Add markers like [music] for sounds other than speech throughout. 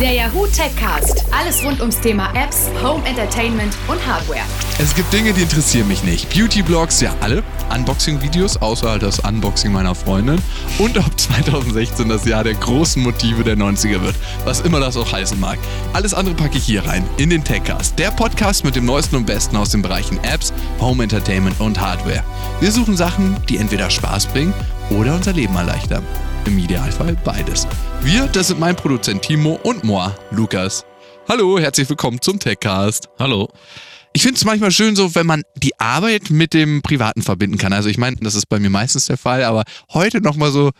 Der Yahoo Techcast. Alles rund ums Thema Apps, Home Entertainment und Hardware. Es gibt Dinge, die interessieren mich nicht. Beauty-Blogs, ja alle. Unboxing-Videos, außer das Unboxing meiner Freundin. Und ob [laughs] 2016 das Jahr der großen Motive der 90er wird. Was immer das auch heißen mag. Alles andere packe ich hier rein, in den Techcast. Der Podcast mit dem Neuesten und Besten aus den Bereichen Apps, Home Entertainment und Hardware. Wir suchen Sachen, die entweder Spaß bringen oder unser Leben erleichtern. Im Idealfall beides. Wir, das sind mein Produzent Timo und moi, Lukas. Hallo, herzlich willkommen zum Techcast. Hallo. Ich finde es manchmal schön so, wenn man die Arbeit mit dem Privaten verbinden kann. Also ich meine, das ist bei mir meistens der Fall, aber heute nochmal so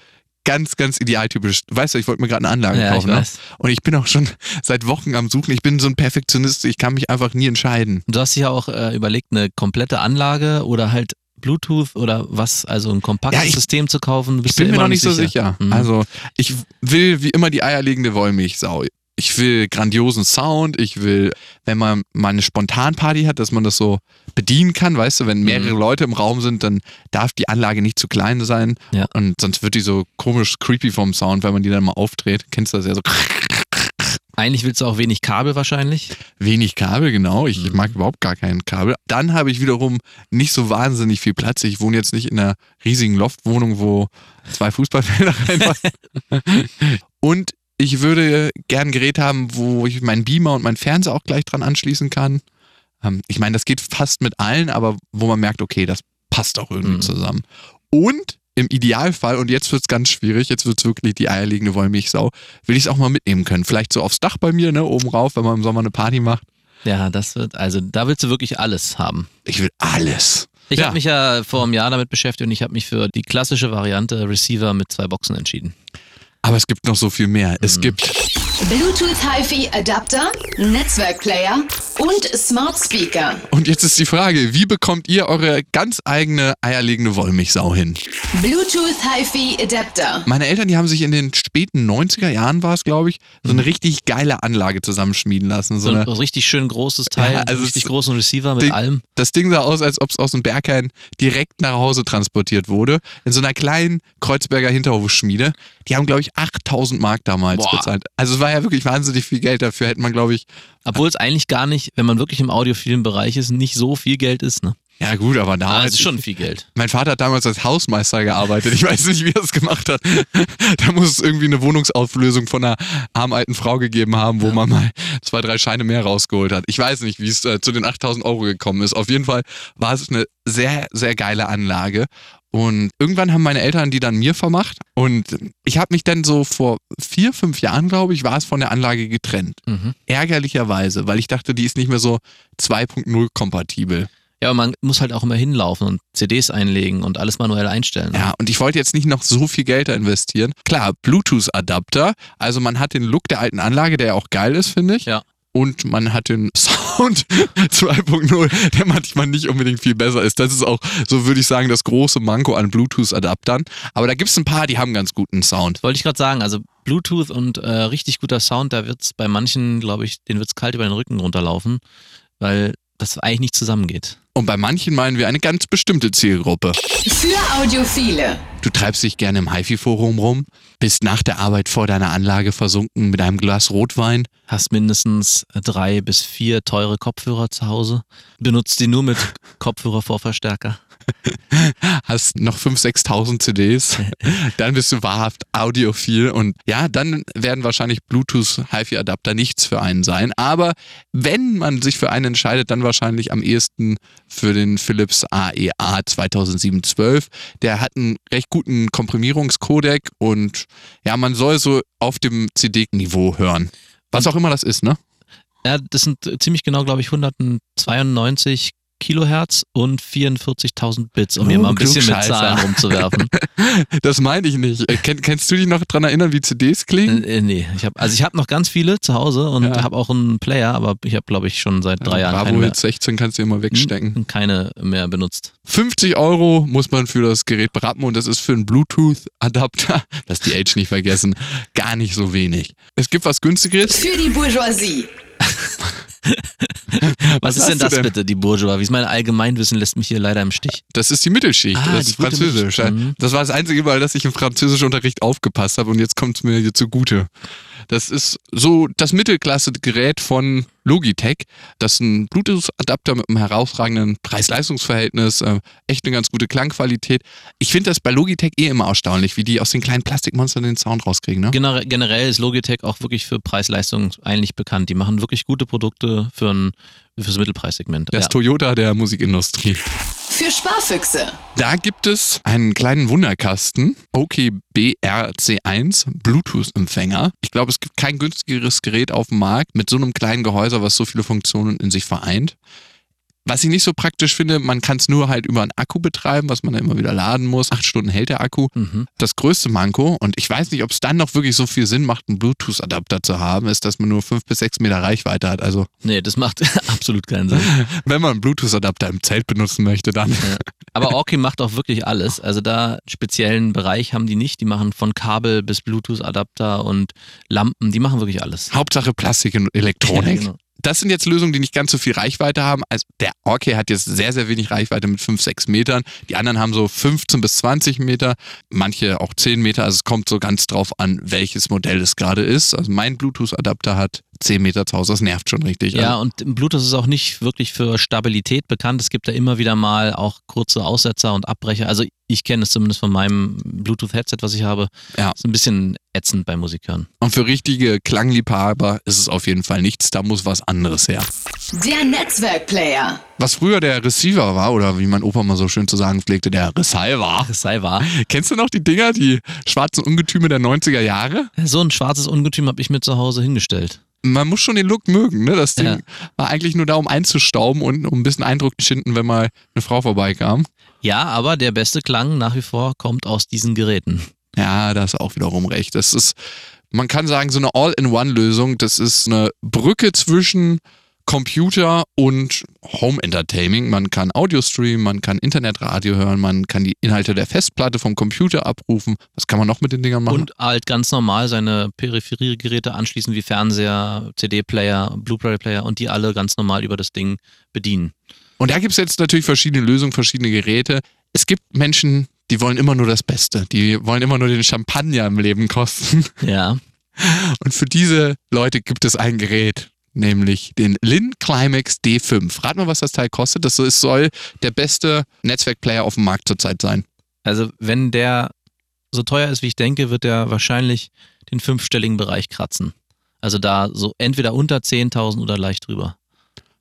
ganz, ganz idealtypisch. Weißt du, ich wollte mir gerade eine Anlage Ja, kaufen. Ne? Und ich bin auch schon [laughs] seit Wochen am Suchen. Ich bin so ein Perfektionist, ich kann mich einfach nie entscheiden. Du hast dich ja auch äh, überlegt, eine komplette Anlage oder halt Bluetooth oder was, also ein kompaktes Ja, ich- System zu kaufen. Du Ich bist bin dir mir noch nicht so sicher. Mhm. Also ich will wie immer die eierlegende Wollmilchsau. Ich will grandiosen Sound, ich will, wenn man mal eine Spontanparty hat, dass man das so bedienen kann, weißt du, wenn mehrere Leute im Raum sind, dann darf die Anlage nicht zu klein sein Ja. und sonst wird die so komisch creepy vom Sound, wenn man die dann mal aufdreht. Kennst du das ja so Eigentlich willst du auch wenig Kabel wahrscheinlich. wenig Kabel, genau. Ich Mhm. mag überhaupt gar kein Kabel. Dann habe ich wiederum nicht so wahnsinnig viel Platz. Ich wohne jetzt nicht in einer riesigen Loftwohnung, wo zwei Fußballfelder [laughs] reinpassen. und ich würde gern ein Gerät haben, wo ich meinen Beamer und meinen Fernseher auch gleich dran anschließen kann. Ähm, Ich meine, das geht fast mit allen, aber wo man merkt, okay, das passt auch irgendwie Mhm. zusammen. Und im Idealfall, und jetzt wird es ganz schwierig, jetzt wird es wirklich die eierlegende Wollmilchsau, will ich es auch mal mitnehmen können. Vielleicht so aufs Dach bei mir, ne, oben rauf, wenn man im Sommer eine Party macht. Ja, das wird, also da willst du wirklich alles haben. Ich will alles. Ich Ja. habe mich ja vor einem Jahr damit beschäftigt und ich habe mich für die klassische Variante Receiver mit zwei Boxen entschieden. Aber es gibt noch so viel mehr. Es Mhm. gibt Bluetooth HiFi Adapter, Netzwerkplayer und Smart Speaker. Und jetzt ist die Frage, wie bekommt ihr eure ganz eigene eierlegende Wollmilchsau hin? Bluetooth HiFi Adapter. Meine Eltern, die haben sich in den späten 90er Jahren, war es glaube ich, so Mhm. eine richtig geile Anlage zusammenschmieden lassen. So So ein eine, richtig schön großes Teil, Ja, also richtig großen Receiver mit Ding- allem. das Ding sah aus, als ob es aus dem Berghain direkt nach Hause transportiert wurde. In so einer kleinen Kreuzberger Hinterhofschmiede. Die haben, glaube ich, 8000 Mark damals Boah. bezahlt. Also es war ja wirklich wahnsinnig viel Geld. Dafür hätte man, glaube ich, Obwohl es eigentlich gar nicht, wenn man wirklich im audiophilen Bereich ist, nicht so viel Geld ist. Ne? ja gut, aber da. Aber es ist schon viel Geld. Mein Vater hat damals als Hausmeister gearbeitet. Ich weiß nicht, wie er es gemacht hat. Da muss es irgendwie eine Wohnungsauflösung von einer armen alten Frau gegeben haben, wo man mal zwei, drei Scheine mehr rausgeholt hat. Ich weiß nicht, wie es äh, zu den 8000 Euro gekommen ist. Auf jeden Fall war es eine sehr, sehr geile Anlage. Und irgendwann haben meine Eltern die dann mir vermacht. Und ich habe mich dann so vor vier, fünf Jahren, glaube ich, war es von der Anlage getrennt. Mhm. Ärgerlicherweise, weil ich dachte, die ist nicht mehr so 2.0 kompatibel. Ja, aber man muss halt auch immer hinlaufen und CDs einlegen und alles manuell einstellen. Ja, und ich wollte jetzt nicht noch so viel Geld da investieren. Klar, Bluetooth-Adapter. Also man hat den Look der alten Anlage, der ja auch geil ist, finde ich. Ja. Und man hat den [laughs] Sound [laughs] 2.0, der manchmal nicht unbedingt viel besser ist. Das ist auch, so würde ich sagen, das große Manko an Bluetooth-Adaptern. Aber da gibt es ein paar, die haben ganz guten Sound. Wollte ich gerade sagen, also Bluetooth und äh, richtig guter Sound, da wird's bei manchen, glaube ich, denen wird's kalt über den Rücken runterlaufen, weil das eigentlich nicht zusammengeht. Und bei manchen meinen wir eine ganz bestimmte Zielgruppe. Für Audiophile. Du treibst dich gerne im HiFi-Forum rum, bist nach der Arbeit vor deiner Anlage versunken mit einem Glas Rotwein Hast mindestens drei bis vier teure Kopfhörer zu Hause, benutzt die nur mit [laughs] Kopfhörervorverstärker. [laughs] hast noch 5.000, 6.000 CDs, dann bist du wahrhaft audiophil und ja, dann werden wahrscheinlich Bluetooth-HiFi-Adapter nichts für einen sein. Aber wenn man sich für einen entscheidet, dann wahrscheinlich am ehesten für den Philips E AEA 2007-12. Der hat einen recht guten Komprimierungscodec und ja, man soll so auf dem CD-Niveau hören. Was auch immer das ist, ne? Ja, das sind ziemlich genau, glaube ich, 192 Kilohertz und 44.000 Bits, um Oh, hier mal ein bisschen mit. Zahlen rumzuwerfen. [laughs] Das meine ich nicht. Äh, Kenn, kennst du dich noch dran erinnern, wie CDs klingen? äh, nee, ich hab, also ich habe noch ganz viele zu Hause und Ja. habe auch einen Player, aber ich habe, glaube ich, schon seit drei Jahren keine Bravo mehr, Hit 16 kannst du immer wegstecken. keine mehr benutzt. 50 Euro muss man für das Gerät berappen und das ist für einen Bluetooth-Adapter, [laughs] lass die Age nicht vergessen, gar nicht so wenig. Es gibt was günstigeres. Für die Bourgeoisie. [laughs] [laughs] Was, ist denn das bitte, die Bourgeois? Wie ist mein Allgemeinwissen lässt mich hier leider im Stich. Das ist die Mittelschicht. Ah, das ist Französisch. Mhm. Das war das einzige Mal, dass ich im Französischunterricht aufgepasst habe und jetzt kommt es mir hier zugute. Das ist so das Mittelklasse-Gerät von Logitech. Das ist ein Bluetooth-Adapter mit einem herausragenden Preis-Leistungs-Verhältnis, äh, echt eine ganz gute Klangqualität. Ich finde das bei Logitech eh immer erstaunlich, wie die aus den kleinen Plastikmonstern den Sound rauskriegen. Ne? Generell, generell ist Logitech auch wirklich für Preis-Leistung eigentlich bekannt. Die machen wirklich gute Produkte für ein, fürs Mittelpreissegment. Das Ja. Toyota der Musikindustrie. Für Sparfüchse. Da gibt es einen kleinen Wunderkasten, OKBRC1 Bluetooth-Empfänger. Ich glaube, es gibt kein günstigeres Gerät auf dem Markt mit so einem kleinen Gehäuse, was so viele Funktionen in sich vereint. Was ich nicht so praktisch finde, man kann es nur halt über einen Akku betreiben, was man dann immer wieder laden muss. Acht Stunden hält der Akku. Mhm. Das größte Manko, und ich weiß nicht, ob es dann noch wirklich so viel Sinn macht, einen Bluetooth-Adapter zu haben, ist, dass man nur fünf bis sechs Meter Reichweite hat. Also, Nee, das macht [laughs] absolut keinen Sinn. [laughs] wenn man einen Bluetooth-Adapter im Zelt benutzen möchte, dann. Aber Orki macht auch wirklich alles. Also da speziellen Bereich haben die nicht. Die machen von Kabel bis Bluetooth-Adapter und Lampen. Die machen wirklich alles. Hauptsache Plastik und Elektronik. Ja, genau. Das sind jetzt Lösungen, die nicht ganz so viel Reichweite haben. Also der Orke hat jetzt sehr, sehr wenig Reichweite mit 5, 6 Metern. Die anderen haben so 15 bis 20 Meter, manche auch 10 Meter. Also es kommt so ganz drauf an, welches Modell es gerade ist. Also mein Bluetooth-Adapter hat 10 Meter zu Hause. Das nervt schon richtig. Ja, Also, und Bluetooth ist auch nicht wirklich für Stabilität bekannt. Es gibt da immer wieder mal auch kurze Aussetzer und Abbrecher. Also ich kenne es zumindest von meinem Bluetooth-Headset, was ich habe. Ja. Ist ein bisschen ätzend bei Musikern. und für richtige Klangliebhaber ist es auf jeden Fall nichts. Da muss was anderes her. Der Netzwerkplayer. Was früher der Receiver war, oder wie mein Opa mal so schön zu sagen pflegte, der Receiver. Wahr. Kennst du noch die Dinger, die schwarzen Ungetüme der 90er Jahre? So ein schwarzes Ungetüm habe ich mir zu Hause hingestellt. Man muss schon den Look mögen, ne? Das Ding Ja. war eigentlich nur da, um einzustauben und um ein bisschen Eindruck zu schinden, wenn mal eine Frau vorbeikam. Ja, aber der beste Klang nach wie vor kommt aus diesen Geräten. Ja, da ist auch wiederum recht. Das ist, man kann sagen, so eine All-in-One-Lösung. Das ist eine Brücke zwischen Computer und Home Entertainment. Man kann Audio streamen, man kann Internetradio hören, man kann die Inhalte der Festplatte vom Computer abrufen. Was kann man noch mit den Dingern machen? Und halt ganz normal seine Peripheriegeräte anschließen wie Fernseher, CD-Player, Blu-ray-Player und die alle ganz normal über das Ding bedienen. Und da gibt es jetzt natürlich verschiedene Lösungen, verschiedene Geräte. Es gibt Menschen, die wollen immer nur das Beste. Die wollen immer nur den Champagner im Leben kosten. Ja. Und für diese Leute gibt es ein Gerät, nämlich den Lin Climax D5. Rat mal, was das Teil kostet. Das ist- soll der beste Netzwerkplayer auf dem Markt zurzeit sein. Also wenn der so teuer ist, wie ich denke, wird der wahrscheinlich den fünfstelligen Bereich kratzen. Also da so entweder unter 10.000 oder leicht drüber.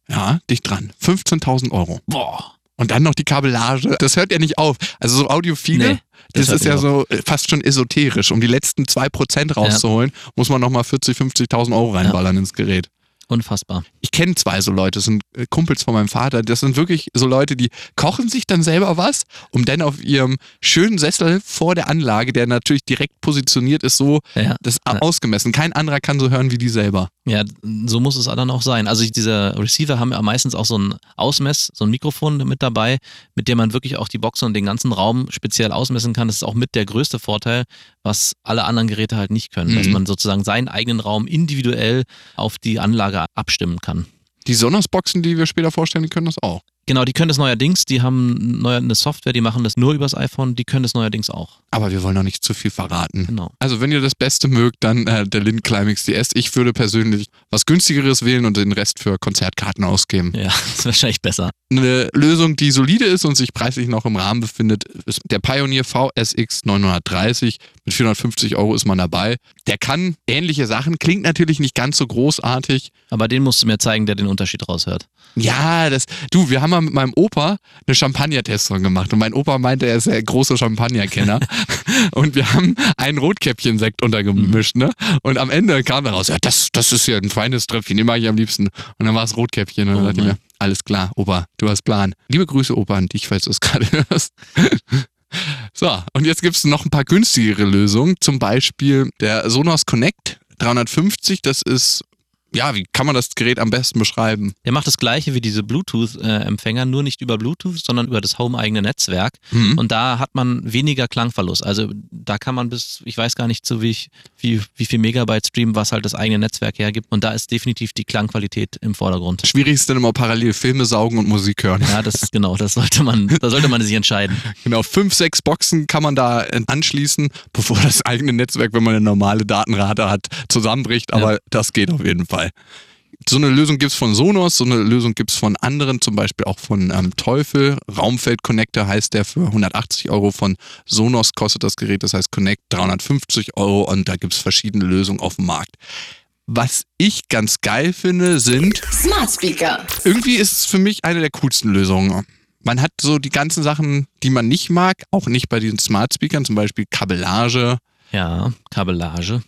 Ja, dicht dran. 15.000 Euro. Boah. Und dann noch die Kabellage. Das hört ja nicht auf. Also so Audiophile, Nee, das, das ist ja nicht so äh, fast schon esoterisch. Um die letzten 2% rauszuholen, muss man nochmal 40.000, 50.000 Euro reinballern ins Gerät. Unfassbar. ich kenne zwei so Leute, das sind äh, Kumpels von meinem Vater, das sind wirklich so Leute, die kochen sich dann selber was, um dann auf ihrem schönen Sessel vor der Anlage, der natürlich direkt positioniert ist, so Ja. das ausgemessen. Kein anderer kann so hören wie die selber. Ja, so muss es dann auch sein. Also diese Receiver haben ja meistens auch so ein Ausmess, so ein Mikrofon mit dabei, mit dem man wirklich auch die Boxen und den ganzen Raum speziell ausmessen kann. Das ist auch mit der größte Vorteil, was alle anderen Geräte halt nicht können, dass Mhm. man sozusagen seinen eigenen Raum individuell auf die Anlage abstimmen kann. Die Sonos-Boxen, die wir später vorstellen, die können das auch. Genau, die können das neuerdings, die haben neuer eine Software, die machen das nur übers iPhone, die können das neuerdings auch. Aber wir wollen noch nicht zu viel verraten. Genau. Also wenn ihr das Beste mögt, dann äh, der Lin Climax DS. Ich würde persönlich was günstigeres wählen und den Rest für Konzertkarten ausgeben. Ja, [laughs] ist wahrscheinlich besser. Eine Lösung, die solide ist und sich preislich noch im Rahmen befindet, ist der Pioneer VSX 930. Mit 450 Euro ist man dabei. Der kann ähnliche Sachen, klingt natürlich nicht ganz so großartig. Aber den musst du mir zeigen, der den Unterschied raushört. Ja, das, du, wir haben mal mit meinem Opa eine Champagner-Testung gemacht und mein Opa meinte, er ist der große Champagner-Kenner [laughs] und wir haben einen Rotkäppchen-Sekt untergemischt, ne? Und am Ende kam daraus, ja, das, das ist ja ein feines Tröpfchen, den mag ich am liebsten. Und dann war es Rotkäppchen und dann Oh dachte ich mir. Alles klar, Opa, du hast Plan. Liebe Grüße, Opa, an dich, falls du es [laughs] gerade hörst. So, und jetzt gibt es noch ein paar günstigere Lösungen. Zum Beispiel der Sonos Connect 350. Das ist ja, wie kann man das Gerät am besten beschreiben? Der macht das gleiche wie diese Bluetooth-Empfänger, nur nicht über Bluetooth, sondern über das home-eigene Netzwerk. Mhm. Und da hat man weniger Klangverlust. Also da kann man bis, ich weiß gar nicht so wie, ich, wie, wie viel Megabyte streamen, was halt das eigene Netzwerk hergibt. Und da ist definitiv die Klangqualität im Vordergrund. Schwierig ist dann immer parallel Filme saugen und Musik hören. Ja, das ist genau, das sollte man, da sollte man sich entscheiden. [laughs] Genau, fünf, sechs Boxen kann man da anschließen, bevor das eigene Netzwerk, wenn man eine normale Datenrate hat, zusammenbricht. Aber Ja. das geht auf jeden Fall. So eine Lösung gibt es von Sonos, so eine Lösung gibt es von anderen, zum Beispiel auch von ähm, Teufel. Raumfeld Connector heißt der für 180 Euro. Von Sonos kostet das Gerät, das heißt Connect 350 Euro und da gibt es verschiedene Lösungen auf dem Markt. Was ich ganz geil finde, sind Smart Speaker. irgendwie ist es für mich eine der coolsten Lösungen. Man hat so die ganzen Sachen, die man nicht mag, auch nicht bei diesen Smart Speakern, zum Beispiel Kabellage. Ja, Kabellage.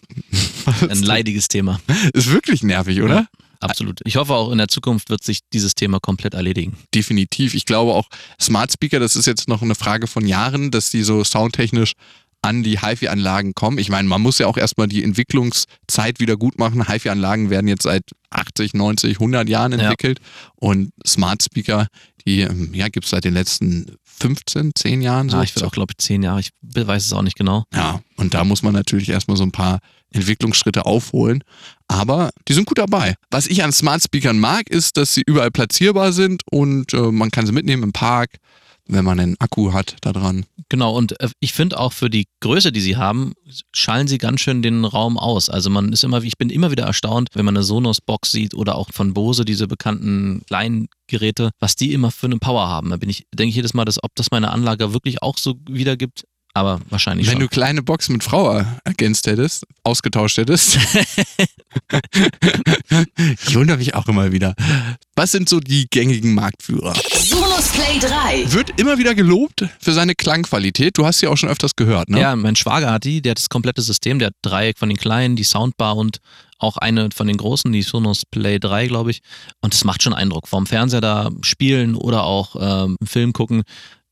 Ein leidiges Thema. Ist wirklich nervig, oder? Absolut. Ich hoffe auch in der Zukunft wird sich dieses Thema komplett erledigen. Definitiv. Ich glaube auch Smart Speaker, das ist jetzt noch eine Frage von Jahren, dass die so soundtechnisch an die HiFi-Anlagen kommen. Ich meine, man muss ja auch erstmal die Entwicklungszeit wieder gut machen. HiFi-Anlagen werden jetzt seit 80, 90, 100 Jahren Ja. entwickelt und Smart Speaker, die ja, gibt es seit den letzten 15, 10 Jahren. So. Ja, ich würde auch, glaube ich, zehn Jahre, ich weiß es auch nicht genau. Ja, und da muss man natürlich erstmal so ein paar Entwicklungsschritte aufholen. Aber die sind gut dabei. Was ich an Smart Speakern mag, ist, dass sie überall platzierbar sind und äh, man kann sie mitnehmen im Park, wenn man einen Akku hat da dran. Genau, und äh, ich finde auch für die Größe, die sie haben, schallen sie ganz schön den Raum aus. Also man ist immer, ich bin immer wieder erstaunt, wenn man eine Sonos-Box sieht oder auch von Bose diese bekannten kleinen Geräte, was die immer für eine Power haben. Da bin ich, denke ich jedes Mal, dass, ob das meine Anlage wirklich auch so wiedergibt, aber wahrscheinlich Wenn schon. du kleine Boxen mit Frau ergänzt hättest, ausgetauscht hättest. [laughs] ich wundere mich auch immer wieder. Was sind so die gängigen Marktführer? Sonos Play 3. Wird immer wieder gelobt für seine Klangqualität. Du hast sie auch schon öfters gehört, ne? Ja, mein Schwager hat die, der hat das komplette System, der hat drei von den kleinen, die Soundbar und auch eine von den großen, die Sonos Play 3, glaube ich. Und es macht schon Eindruck. Vorm Fernseher da spielen oder auch ähm, einen Film gucken,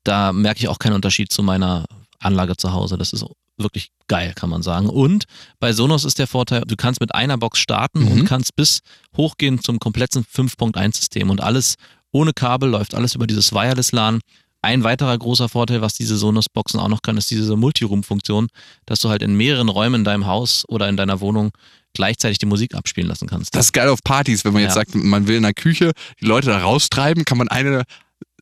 da merke ich auch keinen Unterschied zu meiner Anlage zu Hause. Das ist wirklich geil, kann man sagen. Und bei Sonos ist der Vorteil, du kannst mit einer Box starten Mhm. und kannst bis hochgehen zum kompletten 5.1-System und alles ohne Kabel, läuft alles über dieses Wireless-LAN. Ein weiterer großer Vorteil, was diese Sonos-Boxen auch noch können, ist diese Multiroom-Funktion, dass du halt in mehreren Räumen in deinem Haus oder in deiner Wohnung gleichzeitig die Musik abspielen lassen kannst. Das ist geil auf Partys, wenn man jetzt Ja. sagt, man will in der Küche die Leute da raustreiben, kann man eine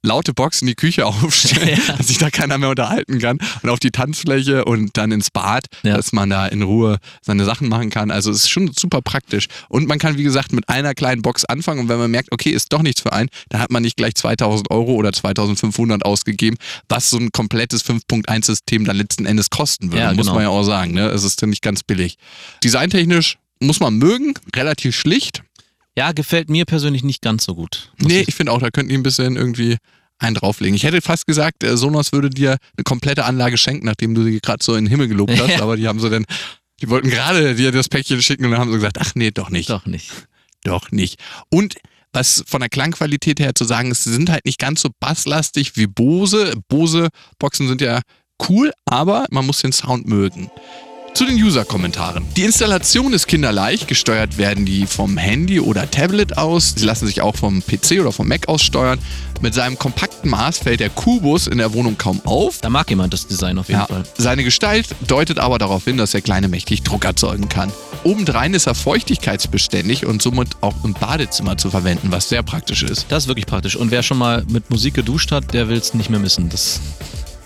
laute Box in die Küche [laughs] aufstellen, Ja. dass sich da keiner mehr unterhalten kann und auf die Tanzfläche und dann ins Bad, Ja. dass man da in Ruhe seine Sachen machen kann. Also es ist schon super praktisch. Und man kann, wie gesagt, mit einer kleinen Box anfangen und wenn man merkt, okay, ist doch nichts für einen, dann hat man nicht gleich 2000 Euro oder 2500 ausgegeben, was so ein komplettes 5.1-System dann letzten Endes kosten würde, Ja, muss genau. man ja auch sagen. Ne? Es ist ja nicht ganz billig. Designtechnisch muss man mögen, relativ schlicht. Ja, gefällt mir persönlich nicht ganz so gut. muss Nee, ich- ich finde auch, da könnten die ein bisschen irgendwie einen drauflegen. Ich hätte fast gesagt, äh, Sonos würde dir eine komplette Anlage schenken, nachdem du sie gerade so in den Himmel gelobt hast, Ja. aber die haben so dann, die wollten gerade dir das Päckchen schicken und dann haben sie gesagt, ach nee, doch nicht. Doch nicht. Doch nicht. Und was von der Klangqualität her zu sagen ist, sie sind halt nicht ganz so basslastig wie Bose. Bose-Boxen sind ja cool, aber man muss den Sound mögen. Zu den User-Kommentaren. Die Installation ist kinderleicht. Gesteuert werden die vom Handy oder Tablet aus. Sie lassen sich auch vom PC oder vom Mac aus steuern. Mit seinem kompakten Maß fällt der Kubus in der Wohnung kaum auf. Da mag jemand das Design auf jeden Ja, Fall. seine Gestalt deutet aber darauf hin, dass er kleine mächtig Druck erzeugen kann. Obendrein ist er feuchtigkeitsbeständig und somit auch im Badezimmer zu verwenden, was sehr praktisch ist. Das ist wirklich praktisch. Und wer schon mal mit Musik geduscht hat, der will es nicht mehr missen. Das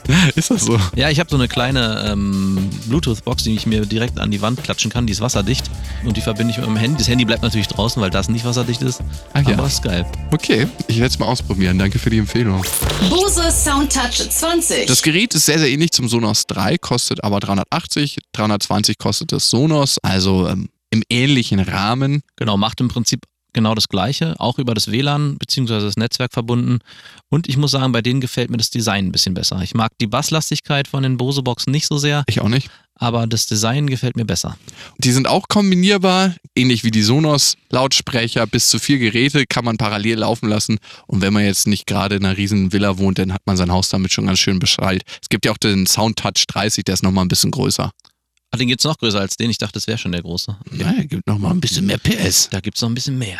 [laughs] Ist das so? Ja, ich habe so eine kleine ähm, Bluetooth-Box, die ich mir direkt an die Wand klatschen kann. Die ist wasserdicht und die verbinde ich mit meinem Handy. Das Handy bleibt natürlich draußen, weil das nicht wasserdicht ist. Ach ja. Aber ist geil. Okay, ich werde es mal ausprobieren. Danke für die Empfehlung. Bose Soundtouch 20. Das Gerät ist sehr, sehr ähnlich zum Sonos 3, kostet aber 380. 320 kostet das Sonos, also ähm, im ähnlichen Rahmen. Genau, macht im Prinzip genau das Gleiche, auch über das WLAN bzw. das Netzwerk verbunden. Und ich muss sagen, bei denen gefällt mir das Design ein bisschen besser. Ich mag die Basslastigkeit von den Bose-Boxen nicht so sehr, Ich auch nicht. aber das Design gefällt mir besser. Die sind auch kombinierbar, ähnlich wie die Sonos Lautsprecher. Bis zu vier Geräte kann man parallel laufen lassen. Und wenn man jetzt nicht gerade in einer riesen Villa wohnt, dann hat man sein Haus damit schon ganz schön beschallt. Es gibt ja auch den Soundtouch 30, der ist nochmal ein bisschen größer. Ach, den gibt's noch größer als den. Ich dachte, das wäre schon der große. Okay. Naja, gibt noch mal ein bisschen mehr PS. Da gibt's noch ein bisschen mehr.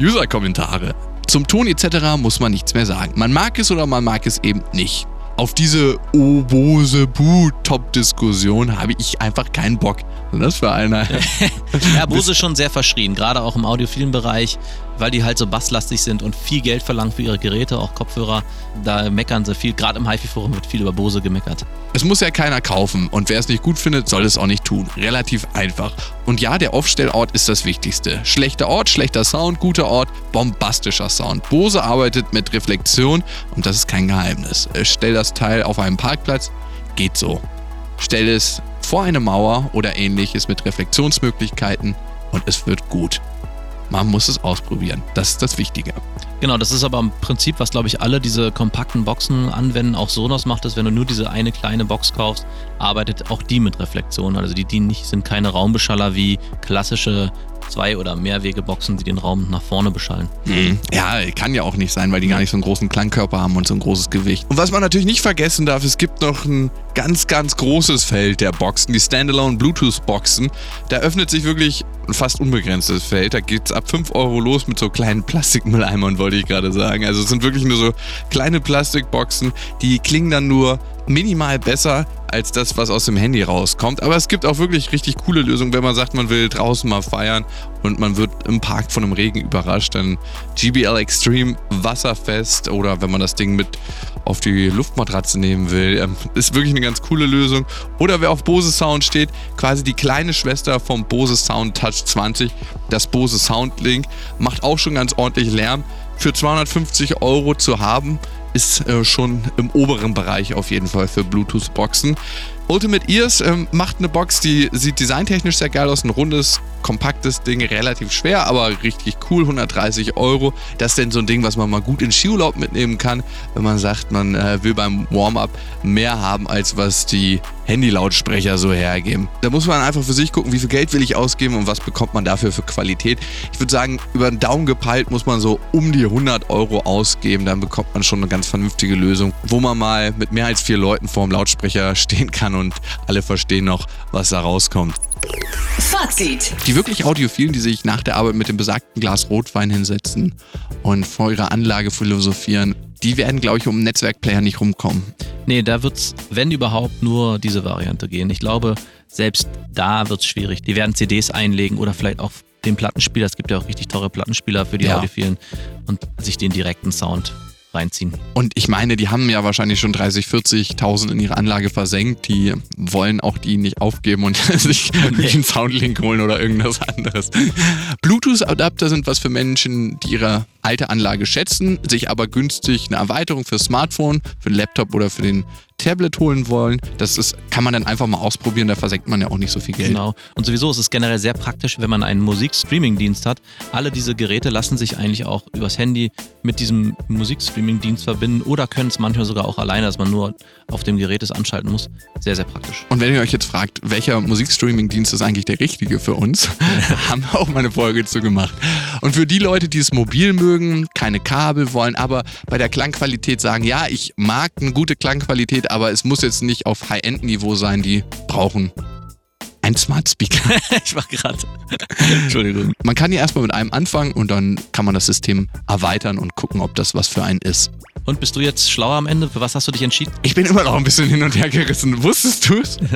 User-Kommentare. Zum Ton etc. muss man nichts mehr sagen. Man mag es oder man mag es eben nicht. Auf diese Obose Bu Top-Diskussion habe ich einfach keinen Bock. Ist das für einer? [laughs] Ja, Bose ist schon sehr verschrien, gerade auch im audiophilen Bereich, weil die halt so basslastig sind und viel Geld verlangen für ihre Geräte, auch Kopfhörer. Da meckern sie viel. Gerade im HiFi-Forum wird viel über Bose gemeckert. Es muss ja keiner kaufen und wer es nicht gut findet, soll es auch nicht tun. Relativ einfach. Und ja, der Aufstellort ist das Wichtigste. Schlechter Ort, schlechter Sound, guter Ort, bombastischer Sound. Bose arbeitet mit Reflexion und das ist kein Geheimnis. Stell das Teil auf einem Parkplatz, geht so. Stell es vor eine Mauer oder ähnliches mit Reflexionsmöglichkeiten und es wird gut. Man muss es ausprobieren. Das ist das Wichtige. Genau, das ist aber im Prinzip, was glaube ich alle diese kompakten Boxen anwenden. Auch Sonos macht es, wenn du nur diese eine kleine Box kaufst, arbeitet auch die mit Reflexion. Also die, die nicht, sind keine Raumbeschaller wie klassische zwei- oder Mehrwegeboxen, die den Raum nach vorne beschallen. Hm. Ja, kann ja auch nicht sein, weil die gar nicht so einen großen Klangkörper haben und so ein großes Gewicht. Und was man natürlich nicht vergessen darf, es gibt noch ein ganz, ganz großes Feld der Boxen, die Standalone Bluetooth-Boxen. Da öffnet sich wirklich ein fast unbegrenztes Feld. Da geht es ab 5 Euro los mit so kleinen [laughs] Plastikmülleimern, wollte ich gerade sagen. Also es sind wirklich nur so kleine Plastikboxen, die klingen dann nur minimal besser als das, was aus dem Handy rauskommt. Aber es gibt auch wirklich richtig coole Lösungen, wenn man sagt, man will draußen mal feiern und man wird im Park von einem Regen überrascht. Dann GBL Extreme wasserfest oder wenn man das Ding mit auf die Luftmatratze nehmen will, ähm, ist wirklich eine ganz coole Lösung. Oder wer auf Bose Sound steht, quasi die kleine Schwester vom Bose Sound Touch 20, das Bose Soundlink, macht auch schon ganz ordentlich Lärm. Für 250 Euro zu haben, ist äh, schon im oberen Bereich auf jeden Fall für Bluetooth-Boxen. Ultimate Ears ähm, macht eine Box, die sieht designtechnisch sehr geil aus. Ein rundes, kompaktes Ding, relativ schwer, aber richtig cool. 130 Euro. Das ist denn so ein Ding, was man mal gut in Skiurlaub mitnehmen kann, wenn man sagt, man äh, will beim Warm-up mehr haben, als was die Handy-Lautsprecher so hergeben. Da muss man einfach für sich gucken, wie viel Geld will ich ausgeben und was bekommt man dafür für Qualität. Ich würde sagen, über den Daumen gepeilt muss man so um die 100 Euro ausgeben. Dann bekommt man schon eine ganz vernünftige Lösung, wo man mal mit mehr als vier Leuten vor dem Lautsprecher stehen kann und alle verstehen noch, was da rauskommt. Fazit. Die wirklich Audiophilen, die sich nach der Arbeit mit dem besagten Glas Rotwein hinsetzen und vor ihrer Anlage philosophieren, die werden, glaube ich, um einen Netzwerkplayer nicht rumkommen. Nee, da wird's, wenn überhaupt, nur diese Variante gehen. Ich glaube, selbst da wird's schwierig. Die werden CDs einlegen oder vielleicht auch den Plattenspieler. Es gibt ja auch richtig teure Plattenspieler für die Ja. Audiophilen und sich den direkten Sound reinziehen. Und ich meine, die haben ja wahrscheinlich schon 30, 40.000 in ihre Anlage versenkt. Die wollen auch die nicht aufgeben und [laughs] sich wirklich einen Soundlink holen oder irgendwas anderes. Bluetooth-Adapter sind was für Menschen, die ihre alte Anlage schätzen, sich aber günstig eine Erweiterung für Smartphone, für den Laptop oder für den Tablet holen wollen. Das ist, kann man dann einfach mal ausprobieren, da versenkt man ja auch nicht so viel Geld. Genau. Und sowieso ist es generell sehr praktisch, wenn man einen Musikstreaming-Dienst hat. Alle diese Geräte lassen sich eigentlich auch übers Handy mit diesem Musikstreaming-Dienst verbinden oder können es manchmal sogar auch alleine, dass man nur auf dem Gerät es anschalten muss. Sehr, sehr praktisch. Und wenn ihr euch jetzt fragt, welcher Musikstreaming-Dienst ist eigentlich der richtige für uns, [laughs] haben wir auch mal eine Folge zu gemacht. Und für die Leute, die es mobil mögen, keine Kabel wollen, aber bei der Klangqualität sagen, ja, ich mag eine gute Klangqualität, aber es muss jetzt nicht auf High-End-Niveau sein, die brauchen ein Smart Speaker. [laughs] ich war gerade. Entschuldigung. Man kann ja erstmal mit einem anfangen und dann kann man das System erweitern und gucken, ob das was für einen ist. Und bist du jetzt schlauer am Ende? Für was hast du dich entschieden? Ich bin immer noch ein bisschen hin und her gerissen. Wusstest du es? [laughs]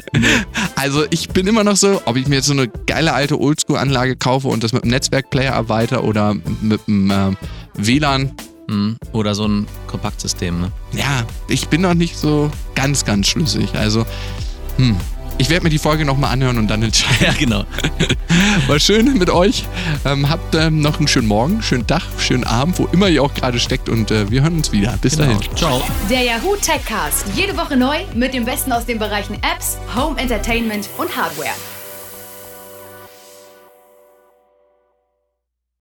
Also ich bin immer noch so, ob ich mir jetzt so eine geile alte Oldschool-Anlage kaufe und das mit einem Netzwerkplayer erweitere oder mit einem äh, WLAN. Hm. Oder so ein Kompaktsystem, ne? Ja, ich bin noch nicht so ganz, ganz schlüssig. Also, hm. Ich werde mir die Folge nochmal anhören und dann entscheiden. Ja, genau. [laughs] War schön mit euch. Ähm, habt ähm, noch einen schönen Morgen, schönen Tag, schönen Abend, wo immer ihr auch gerade steckt und äh, wir hören uns wieder. Bis genau. dahin. Ciao. Der Yahoo Techcast. Jede Woche neu mit dem Besten aus den Bereichen Apps, Home Entertainment und Hardware.